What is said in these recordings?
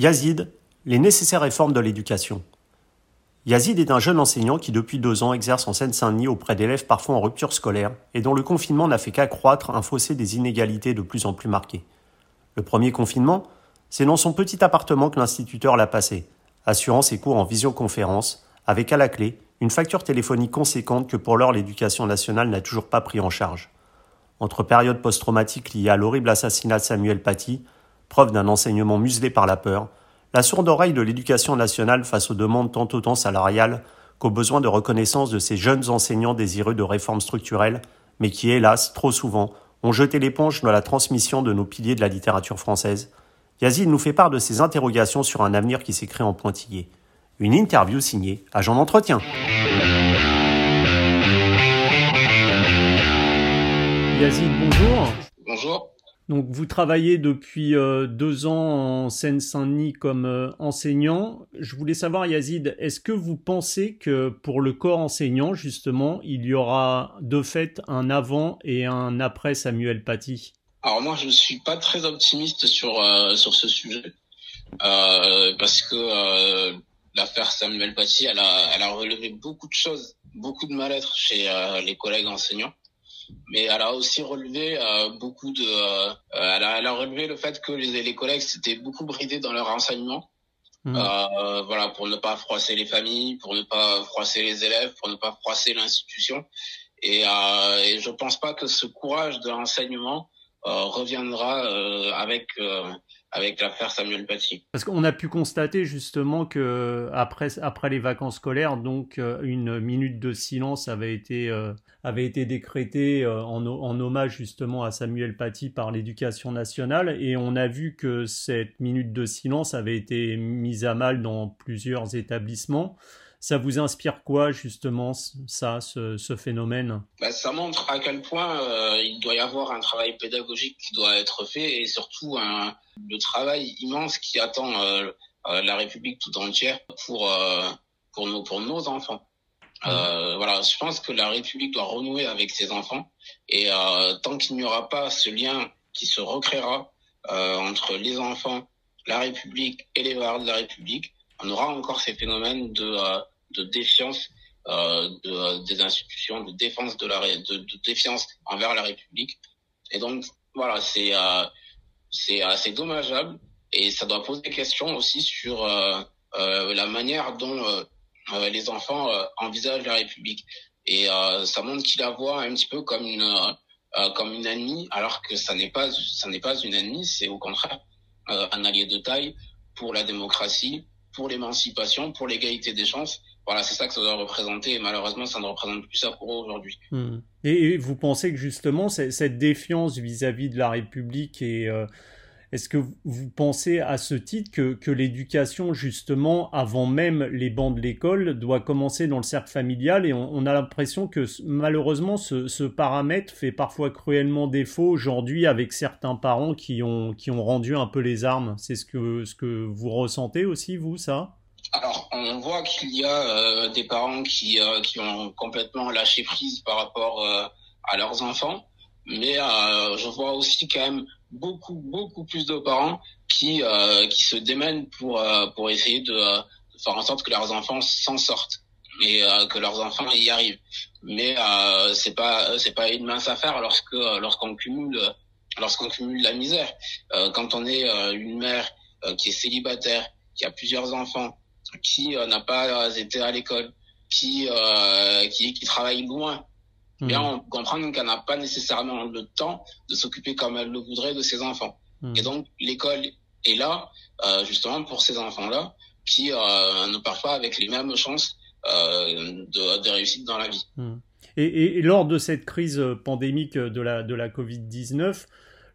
Yazid, les nécessaires réformes de l'éducation. Yazid est un jeune enseignant qui depuis deux ans exerce en Seine-Saint-Denis auprès d'élèves parfois en rupture scolaire et dont le confinement n'a fait qu'accroître un fossé des inégalités de plus en plus marqué. Le premier confinement, c'est dans son petit appartement que l'instituteur l'a passé, assurant ses cours en visioconférence, avec à la clé une facture téléphonique conséquente que pour l'heure l'éducation nationale n'a toujours pas pris en charge. Entre période post-traumatique liée à l'horrible assassinat de Samuel Paty, preuve d'un enseignement muselé par la peur, la sourde oreille de l'éducation nationale face aux demandes tant autant salariales qu'aux besoins de reconnaissance de ces jeunes enseignants désireux de réformes structurelles, mais qui, hélas, trop souvent, ont jeté l'éponge dans la transmission de nos piliers de la littérature française, Yazid nous fait part de ses interrogations sur un avenir qui s'écrit en pointillé. Une interview signée Agent d'entretien. Yazid, bonjour. Bonjour. Donc vous travaillez depuis euh, deux ans en Seine-Saint-Denis comme euh, enseignant. Je voulais savoir, Yazid, est-ce que vous pensez que pour le corps enseignant, justement, il y aura de fait un avant et un après Samuel Paty? Alors moi, je ne suis pas très optimiste sur, euh, sur ce sujet, parce que l'affaire Samuel Paty, elle a, elle a relevé beaucoup de choses, beaucoup de mal-être chez les collègues enseignants mais elle a aussi relevé euh, beaucoup de, euh, elle, a, elle, a, relevé le fait que les, les collègues s'étaient beaucoup bridés dans leur enseignement, mmh. euh, voilà, pour ne pas froisser les familles, pour ne pas froisser les élèves, pour ne pas froisser l'institution. Et, euh, et je pense pas que ce courage de l'enseignement euh, reviendra avec avec l'affaire Samuel Paty. Parce qu'on a pu constater justement que après, après les vacances scolaires, donc euh, une minute de silence avait été, euh, avait été décrétée euh, en, en, hommage justement à Samuel Paty par l'éducation nationale et on a vu que cette minute de silence avait été mise à mal dans plusieurs établissements. Ça vous inspire quoi justement ça, ce, ce phénomène? Bah, Ça montre à quel point euh, il doit y avoir un travail pédagogique qui doit être fait et surtout un, le travail immense qui attend euh, euh la République tout entière pour euh, pour nos pour nos enfants. Euh, voilà, je pense que la République doit renouer avec ses enfants et tant qu'il n'y aura pas ce lien qui se recréera entre les enfants, la République et les valeurs de la République, on aura encore ces phénomènes de de défiance euh, de, des institutions, de défense de la de, de, défiance envers la République. Et donc voilà, c'est euh, c'est assez dommageable et ça doit poser des questions aussi sur euh, euh la manière dont euh, euh, les enfants envisagent la République. Et ça montre qu'il la voit un petit peu comme une comme une ennemie, alors que ça n'est pas ça n'est pas une ennemie, c'est au contraire un allié de taille pour la démocratie, pour l'émancipation, pour l'égalité des chances voilà, c'est ça que ça doit représenter. Et malheureusement, ça ne représente plus ça pour aujourd'hui. Hmm. Et, vous pensez que justement, cette défiance vis-à-vis de la République et euh, est-ce que vous pensez à ce titre que, l'éducation, justement, avant même les bancs de l'école, doit commencer dans le cercle familial et on, a l'impression que malheureusement ce, paramètre fait parfois cruellement défaut aujourd'hui avec certains parents qui ont, rendu un peu les armes? C'est ce que, vous ressentez aussi, vous, ça? Alors, on voit qu'il y a euh, des parents qui, euh, qui ont complètement lâché prise par rapport euh, à leurs enfants, mais je vois aussi quand même beaucoup, beaucoup plus de parents qui, qui se démènent pour, pour essayer de, de, faire en sorte que leurs enfants s'en sortent et que leurs enfants y arrivent. Mais c'est pas c'est pas une mince affaire lorsque lorsqu'on cumule lorsqu'on cumule la misère. quand on est une mère qui est célibataire, qui a plusieurs enfants, qui euh, n'a pas été à l'école, qui, euh, qui, qui travaille loin, mmh. bien on comprend qu'elle n'a pas nécessairement le temps de s'occuper comme elle le voudrait de ses enfants. Mmh. Et donc l'école est là euh, justement pour ces enfants-là qui euh, ne partent pas avec les mêmes chances euh, de, de réussite dans la vie. Mmh. Et, et, et, lors de cette crise pandémique de la, de la Covid-19,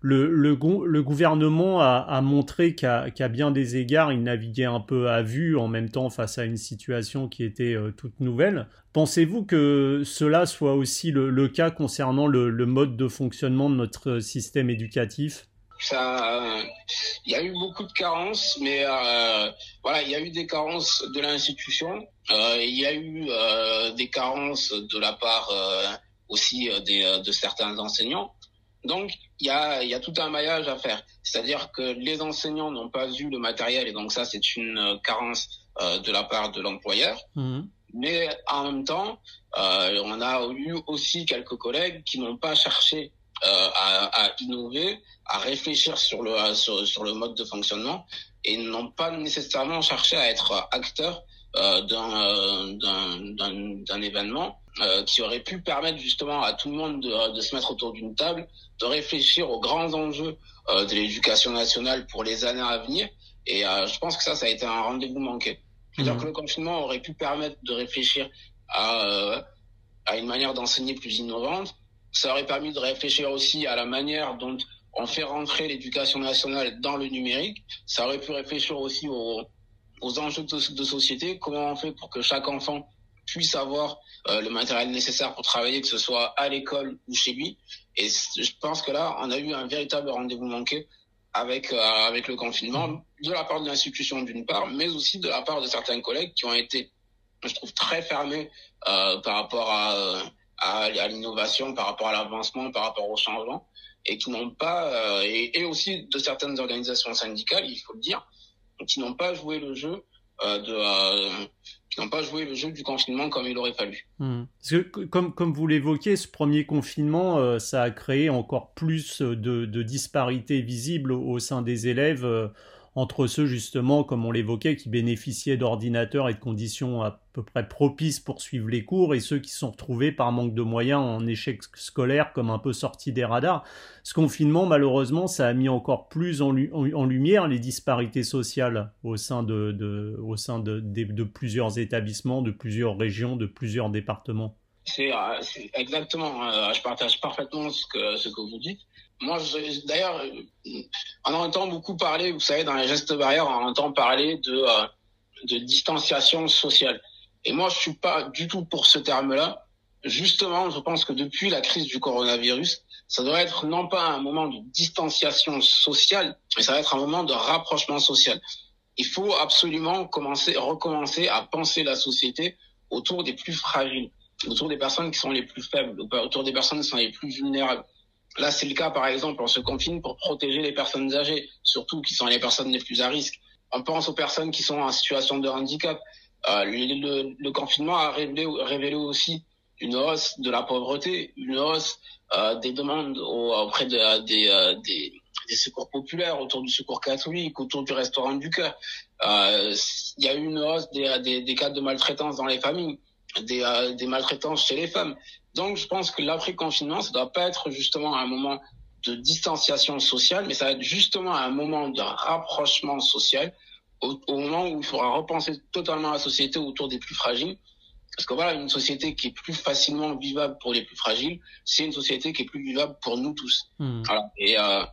le, gouvernement a, montré qu'à bien des égards, il naviguait un peu à vue en même temps face à une situation qui était euh, toute nouvelle. Pensez-vous que cela soit aussi le, cas concernant le, mode de fonctionnement de notre système éducatif? Ça, il y a eu beaucoup de carences, mais euh, voilà, il y a eu des carences de l'institution, euh, il y a eu des carences de la part aussi de certains enseignants. Donc, il y a, y a tout un maillage à faire. C'est-à-dire que les enseignants n'ont pas eu le matériel, et donc ça, c'est une euh, carence euh, de la part de l'employeur. Mmh. Mais en même temps, euh, on a eu aussi quelques collègues qui n'ont pas cherché euh, à, à, innover, à réfléchir sur le, sur, sur, le mode de fonctionnement et n'ont pas nécessairement cherché à être acteurs d'un événement euh, qui aurait pu permettre justement à tout le monde de, de se mettre autour d'une table, de réfléchir aux grands enjeux euh, de l'éducation nationale pour les années à venir. Et euh, je pense que ça, ça a été un rendez-vous manqué. C'est-à-dire mmh. que le confinement aurait pu permettre de réfléchir à, euh, à une manière d'enseigner plus innovante. Ça aurait permis de réfléchir aussi à la manière dont on fait rentrer l'éducation nationale dans le numérique. Ça aurait pu réfléchir aussi aux, aux enjeux de, de, société, comment on fait pour que chaque enfant puisse avoir euh, le matériel nécessaire pour travailler, que ce soit à l'école ou chez lui. Et je pense que là, on a eu un véritable rendez-vous manqué avec euh, avec le confinement de la part de l'institution d'une part, mais aussi de la part de certains collègues qui ont été, je trouve, très fermés euh, par rapport à à, l'innovation, par rapport à l'avancement, par rapport au changement, et qui n'ont pas et, aussi de certaines organisations syndicales, il faut le dire, qui n'ont pas joué le jeu de euh, qui n'ont pas joué le jeu du confinement comme il aurait fallu. Mmh. Parce que, comme, comme vous l'évoquez, ce premier confinement, euh, ça a créé encore plus de, disparités visibles au, sein des élèves euh, entre ceux justement, comme on l'évoquait, qui bénéficiaient d'ordinateurs et de conditions à peu près propices pour suivre les cours, et ceux qui sont retrouvés par manque de moyens en échec scolaire, comme un peu sortis des radars. Ce confinement, malheureusement, ça a mis encore plus en, lumière les disparités sociales au sein de, plusieurs établissements, de plusieurs régions, de plusieurs départements. C'est euh, exactement, euh, je partage parfaitement ce que vous dites. Moi, d'ailleurs, on entend beaucoup parler, vous savez, dans les gestes barrières, on entend parler de, euh, de distanciation sociale. Et moi, je suis pas du tout pour ce terme-là. Justement, je pense que depuis la crise du coronavirus, ça doit être non pas un moment de distanciation sociale, mais ça va être un moment de rapprochement social. Il faut absolument commencer, recommencer à penser la société autour des plus fragiles, autour des personnes qui sont les plus faibles, autour des personnes qui sont les plus vulnérables. Là, c'est le cas, par exemple, on se confine pour protéger les personnes âgées, surtout qui sont les personnes les plus à risque. On pense aux personnes qui sont en situation de handicap. Euh, le, confinement a révélé, aussi une hausse de la pauvreté, une hausse euh, des demandes au, auprès euh, des, secours populaires, autour du secours catholique, autour du restaurant du cœur. Il y a eu une hausse des, cas de maltraitance dans les familles, des maltraitances chez les femmes. Donc, je pense que l'après-confinement, ça doit pas être justement un moment de distanciation sociale, mais ça va être justement un moment de rapprochement social, au, au, moment où il faudra repenser totalement la société autour des plus fragiles. Parce que voilà, une société qui est plus facilement vivable pour les plus fragiles, c'est une société qui est plus vivable pour nous tous. Mmh. Voilà. Et euh,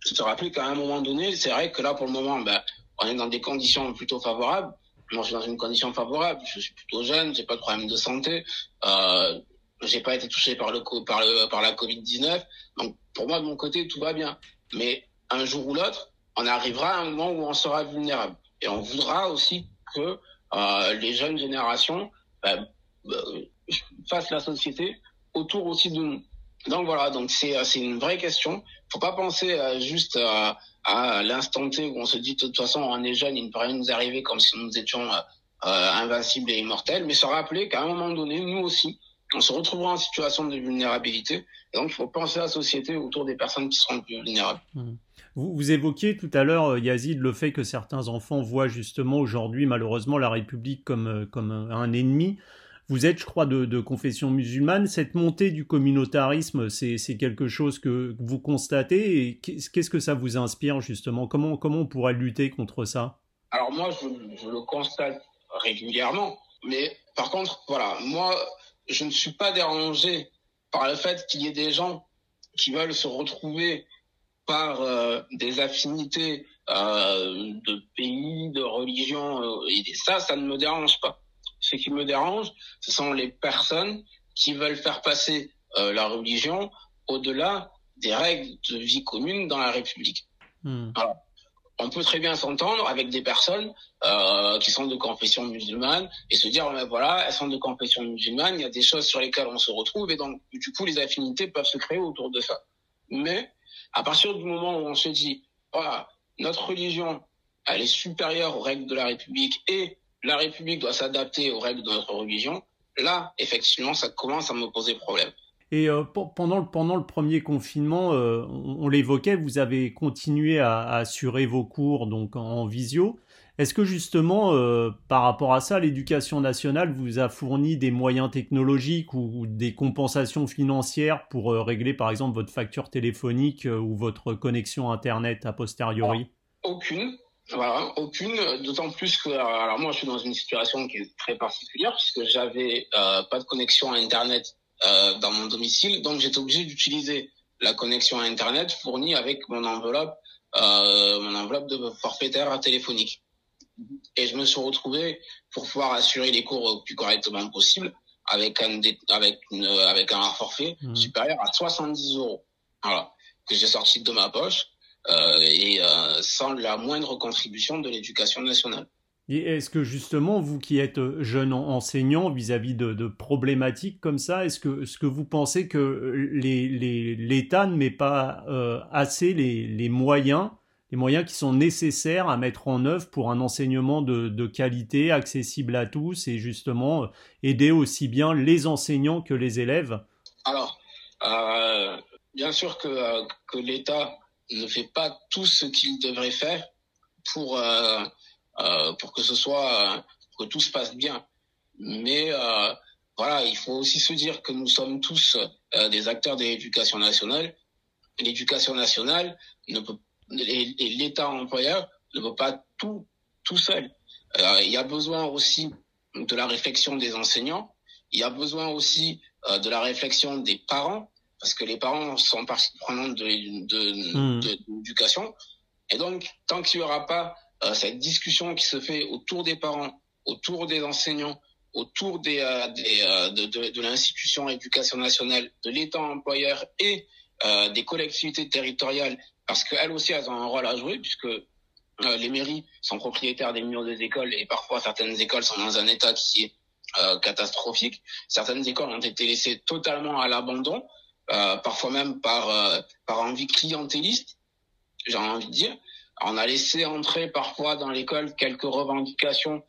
je te rappelle qu'à un moment donné, c'est vrai que là, pour le moment, ben, on est dans des conditions plutôt favorables. Moi, je suis dans une condition favorable. Je suis plutôt jeune, j'ai pas de problème de santé. Euh, j'ai pas été touché par le par le par la Covid 19 donc pour moi de mon côté tout va bien. Mais un jour ou l'autre on arrivera à un moment où on sera vulnérable. Et on voudra aussi que euh, les jeunes générations bah, euh, fassent la société autour aussi de nous. Donc voilà. Donc c'est c'est une vraie question. Faut pas penser à juste à, à l'instant T où on se dit de toute façon on est jeune il ne peut rien nous arriver comme si nous étions euh, invincibles et immortels. Mais se rappeler qu'à un moment donné nous aussi on se retrouvera en situation de vulnérabilité. Et donc, il faut penser à la société autour des personnes qui seront plus vulnérables. Mmh. Vous, vous, évoquiez tout à l'heure, euh, Yazid, le fait que certains enfants voient justement aujourd'hui, malheureusement, la République comme, euh, comme un ennemi. Vous êtes, je crois, de, de confession musulmane. Cette montée du communautarisme, c'est quelque chose que vous constatez. Et qu'est-ce que ça vous inspire, justement? Comment, comment on pourrait lutter contre ça? Alors moi, je, je le constate régulièrement. Mais par contre, voilà, moi, je ne suis pas dérangé par le fait qu'il y ait des gens qui veulent se retrouver par euh, des affinités euh, de pays, de religion, euh, et ça, ça ne me dérange pas. Ce qui me dérange, ce sont les personnes qui veulent faire passer la religion au-delà des règles de vie commune dans la République. Mmh. Alors, on peut très bien s'entendre avec des personnes euh, qui sont de confession musulmane et se dire mais voilà elles sont de confession musulmane il y a des choses sur lesquelles on se retrouve et donc du coup les affinités peuvent se créer autour de ça Mais à partir du moment où on se dit, voilà, notre religion, elle est supérieure aux règles de la République et la République doit s'adapter aux règles de notre religion, là, effectivement, ça commence à me poser problème. Et euh, pendant, le, premier confinement, euh, on, l'évoquait, vous avez continué à, assurer vos cours donc en, visio. Est-ce que justement, euh, par rapport à ça, l'éducation nationale vous a fourni des moyens technologiques ou, des compensations financières pour régler par exemple votre facture téléphonique ou votre connexion Internet a posteriori? Aucune. Voilà, aucune. D'autant plus que, alors moi, je suis dans une situation qui est très particulière puisque j'avais pas de connexion à Internet euh, dans mon domicile. Donc j'étais obligé d'utiliser la connexion à Internet fournie avec mon enveloppe, euh, mon enveloppe de forfaitaire téléphonique. Et je me suis retrouvé pour pouvoir assurer les cours le plus correctement possible avec un avec une avec un forfait mmh. supérieur à 70 euros. Voilà que j'ai sorti de ma poche euh, et euh, sans la moindre contribution de l'éducation nationale. Est-ce que justement, vous qui êtes euh, jeune enseignant vis-à-vis de, problématiques comme ça, est-ce que, ce que vous pensez que l'État ne met pas euh, assez les, moyens, les moyens qui sont nécessaires à mettre en œuvre pour un enseignement de, qualité, accessible à tous et justement euh, aider aussi bien les enseignants que les élèves? Alors, bien sûr que, l'État ne fait pas tout ce qu'il devrait faire pour euh, pour que ce soit euh, que tout se passe bien. Mais euh, voilà, il faut aussi se dire que nous sommes tous des acteurs de l'éducation nationale. L'éducation nationale ne peut et, l'État employeur ne peut pas tout tout seul. il y a besoin aussi de la réflexion des enseignants. Il y a besoin aussi de la réflexion des parents, parce que les parents sont partie prenante de, de, mmh. de, l'éducation. Et donc, tant qu'il n'y aura pas euh, cette discussion qui se fait autour des parents, autour des enseignants, autour euh, euh, de l'institution éducation nationale, de l'État employeur et des collectivités territoriales, parce qu'elles aussi elles ont un rôle à jouer, puisque les mairies sont propriétaires des murs des écoles et parfois certaines écoles sont dans un état qui est catastrophique. Certaines écoles ont été laissées totalement à l'abandon, parfois même par par envie clientéliste, j'ai envie de dire. On a laissé entrer parfois dans l'école quelques revendications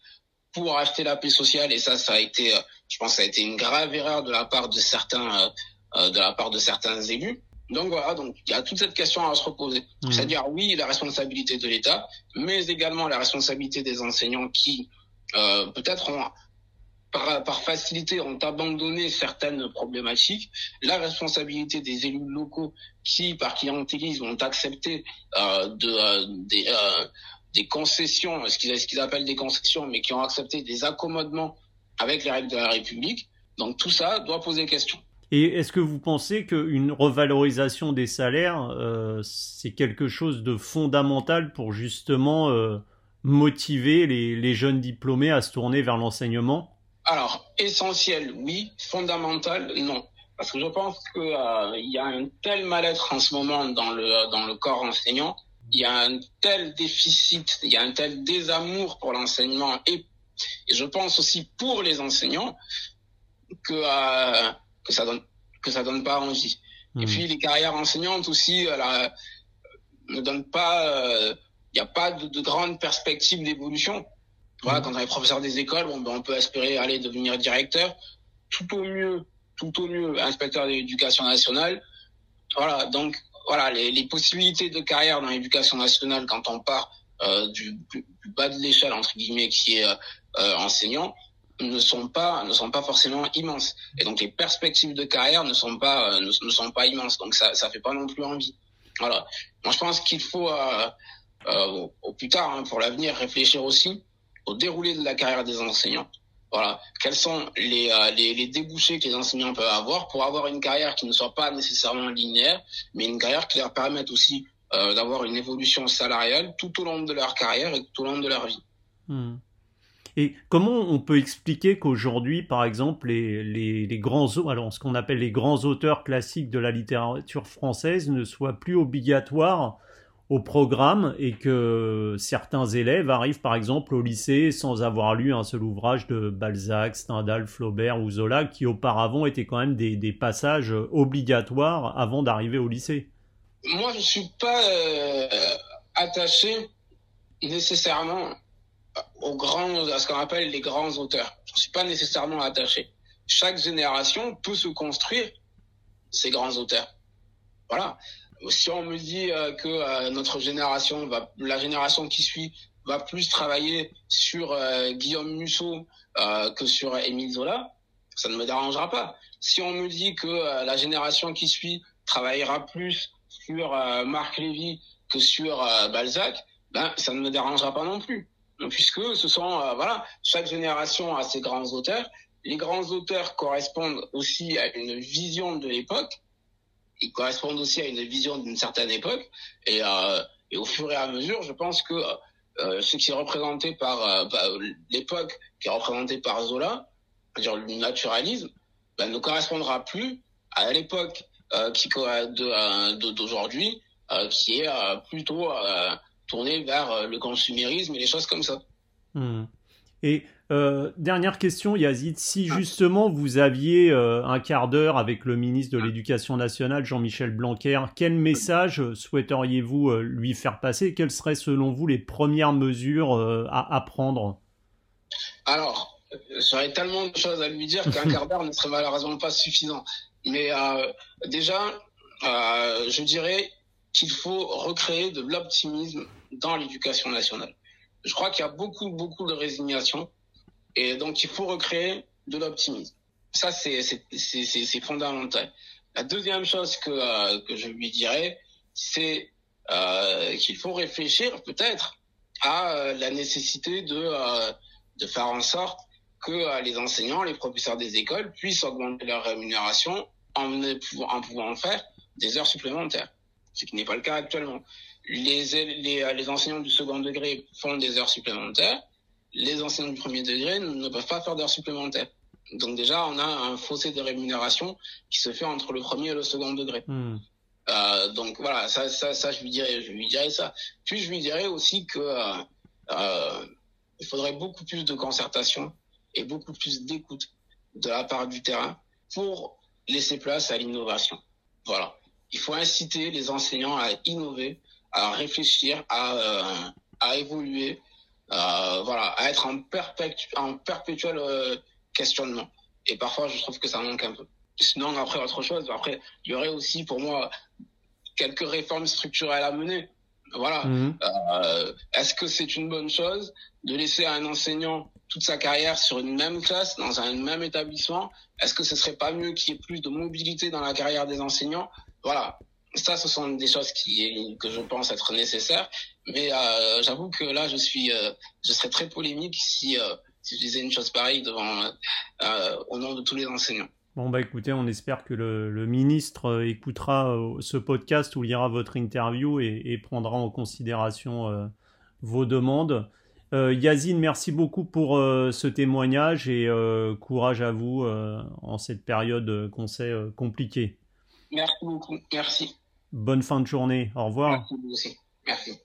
pour acheter la paix sociale et ça, ça a été, euh, je pense, ça a été une grave erreur de la part de certains, euh, euh, de la part de certains élus. Donc voilà, donc il y a toute cette question à se reposer. Mmh. C'est-à-dire oui, la responsabilité de l'État, mais également la responsabilité des enseignants qui euh, peut-être ont par, par, facilité ont abandonné certaines problématiques, la responsabilité des élus locaux qui, par clientélisme, ont accepté euh, de, euh, des, euh, des, concessions, ce qu'ils appellent des concessions, mais qui ont accepté des accommodements avec les règles de la République. Donc tout ça doit poser question. Et est-ce que vous pensez qu'une revalorisation des salaires, euh, c'est quelque chose de fondamental pour justement euh, motiver les, les jeunes diplômés à se tourner vers l'enseignement? Alors, essentiel, oui. Fondamental, non. Parce que je pense qu'il euh, y a un tel mal-être en ce moment dans le, dans le corps enseignant, il y a un tel déficit, il y a un tel désamour pour l'enseignement et, et, je pense aussi pour les enseignants que, euh, que ça donne que ça donne pas envie. Et mmh. puis les carrières enseignantes aussi euh, ne donnent pas, il n'y a pas de, de grandes perspectives d'évolution. Voilà, mm. quand on est professeur des écoles, bon, ben, on peut espérer aller devenir directeur, tout au mieux, tout au mieux inspecteur de l'éducation nationale. Voilà, donc voilà, les, les possibilités de carrière dans l'éducation nationale quand on part euh, du, du, bas de l'échelle entre guillemets qui est euh, euh, enseignant ne sont pas ne sont pas forcément immenses. Et donc les perspectives de carrière ne sont pas euh, ne, ne, sont pas immenses. Donc ça ça fait pas non plus envie. Voilà. Moi je pense qu'il faut au, au, plus tard hein, pour l'avenir réfléchir aussi au déroulé de la carrière des enseignants. Voilà, quels sont les, euh, les, les, débouchés que les enseignants peuvent avoir pour avoir une carrière qui ne soit pas nécessairement linéaire, mais une carrière qui leur permette aussi euh, d'avoir une évolution salariale tout au long de leur carrière et tout au long de leur vie. Hmm. Et comment on peut expliquer qu'aujourd'hui, par exemple, les, les, les grands, alors ce qu'on appelle les grands auteurs classiques de la littérature française ne soient plus obligatoires au programme et que certains élèves arrivent par exemple au lycée sans avoir lu un seul ouvrage de Balzac, Stendhal, Flaubert ou Zola qui auparavant étaient quand même des, passages obligatoires avant d'arriver au lycée. Moi, je suis pas attaché nécessairement aux grands, à ce qu'on appelle les grands auteurs. Je suis pas nécessairement attaché. Chaque génération peut se construire ses grands auteurs. Voilà. Si on me dit euh, que euh, notre génération va, la génération qui suit va plus travailler sur euh, Guillaume Musso que sur Émile Zola, ça ne me dérangera pas. Si on me dit que la génération qui suit travaillera plus sur Marc Lévy que sur Balzac, ben ça ne me dérangera pas non plus puisque ce sont voilà chaque génération a ses grands auteurs. Les grands auteurs correspondent aussi à une vision de l'époque. Ils correspondent aussi à une vision d'une certaine époque. Et, euh, au fur et à mesure, je pense que euh, ce qui est représenté par euh, bah, l'époque, qui est représenté par Zola, c'est-à-dire le naturalisme, ben, ne correspondra plus à l'époque qui d'aujourd'hui, qui est plutôt tourner vers le consumérisme et les choses comme ça. Hmm. Et euh, dernière question, Yazid, si ah. justement vous aviez euh, un quart d'heure avec le ministre de ah. l'Éducation nationale, Jean-Michel Blanquer, quel message souhaiteriez-vous lui faire passer Quelles seraient selon vous les premières mesures à, à, prendre Alors, j'aurais tellement de choses à lui dire qu'un quart d'heure ne serait malheureusement pas suffisant. Mais déjà, je dirais qu'il faut recréer de l'optimisme dans l'éducation nationale. Je crois qu'il y a beaucoup, beaucoup de résignation et donc il faut recréer de l'optimisme. Ça, c'est, c'est, fondamental. La deuxième chose que, euh, que je lui dirais, c'est euh, qu'il faut réfléchir peut-être à euh, la nécessité de, euh, de faire en sorte que les enseignants, les professeurs des écoles puissent augmenter leur rémunération en, en pouvant faire des heures supplémentaires, ce qui n'est pas le cas actuellement les, les, euh, les enseignants du second degré font des heures supplémentaires, les enseignants du premier degré ne peuvent pas faire d'heures supplémentaires. Donc déjà, on a un fossé de rémunération qui se fait entre le premier et le second degré. Hmm. Euh, donc voilà, ça, ça, ça, je lui dirais, je lui dirais ça. Puis je lui dirais aussi que euh, euh, il faudrait beaucoup plus de concertation et beaucoup plus d'écoute de la part du terrain pour laisser place à l'innovation. Voilà, il faut inciter les enseignants à innover à réfléchir, à, euh, à évoluer, euh, voilà, à être en, perpétu en perpétuel euh, questionnement. Et parfois, je trouve que ça manque un peu. Sinon, après, autre chose, après, il y aurait aussi pour moi quelques réformes structurelles à mener. Voilà. Mhm. Euh, Est-ce que c'est une bonne chose de laisser un enseignant toute sa carrière sur une même classe, dans un même établissement? Est-ce que ce serait pas mieux qu'il y ait plus de mobilité dans la carrière des enseignants? Voilà ça, ce sont des choses qui, que je pense être nécessaires. Mais euh, j'avoue que là, je suis, euh, je serais très polémique si, euh, si je disais une chose pareille devant, au nom de tous les enseignants. Bon bah écoutez, on espère que le, le ministre écoutera ce podcast ou lira votre interview et, et prendra en considération vos demandes. Yazine, merci beaucoup pour ce témoignage et courage à vous en cette période qu'on sait compliquée. Merci beaucoup, merci. Bonne fin de journée. Au revoir. Merci.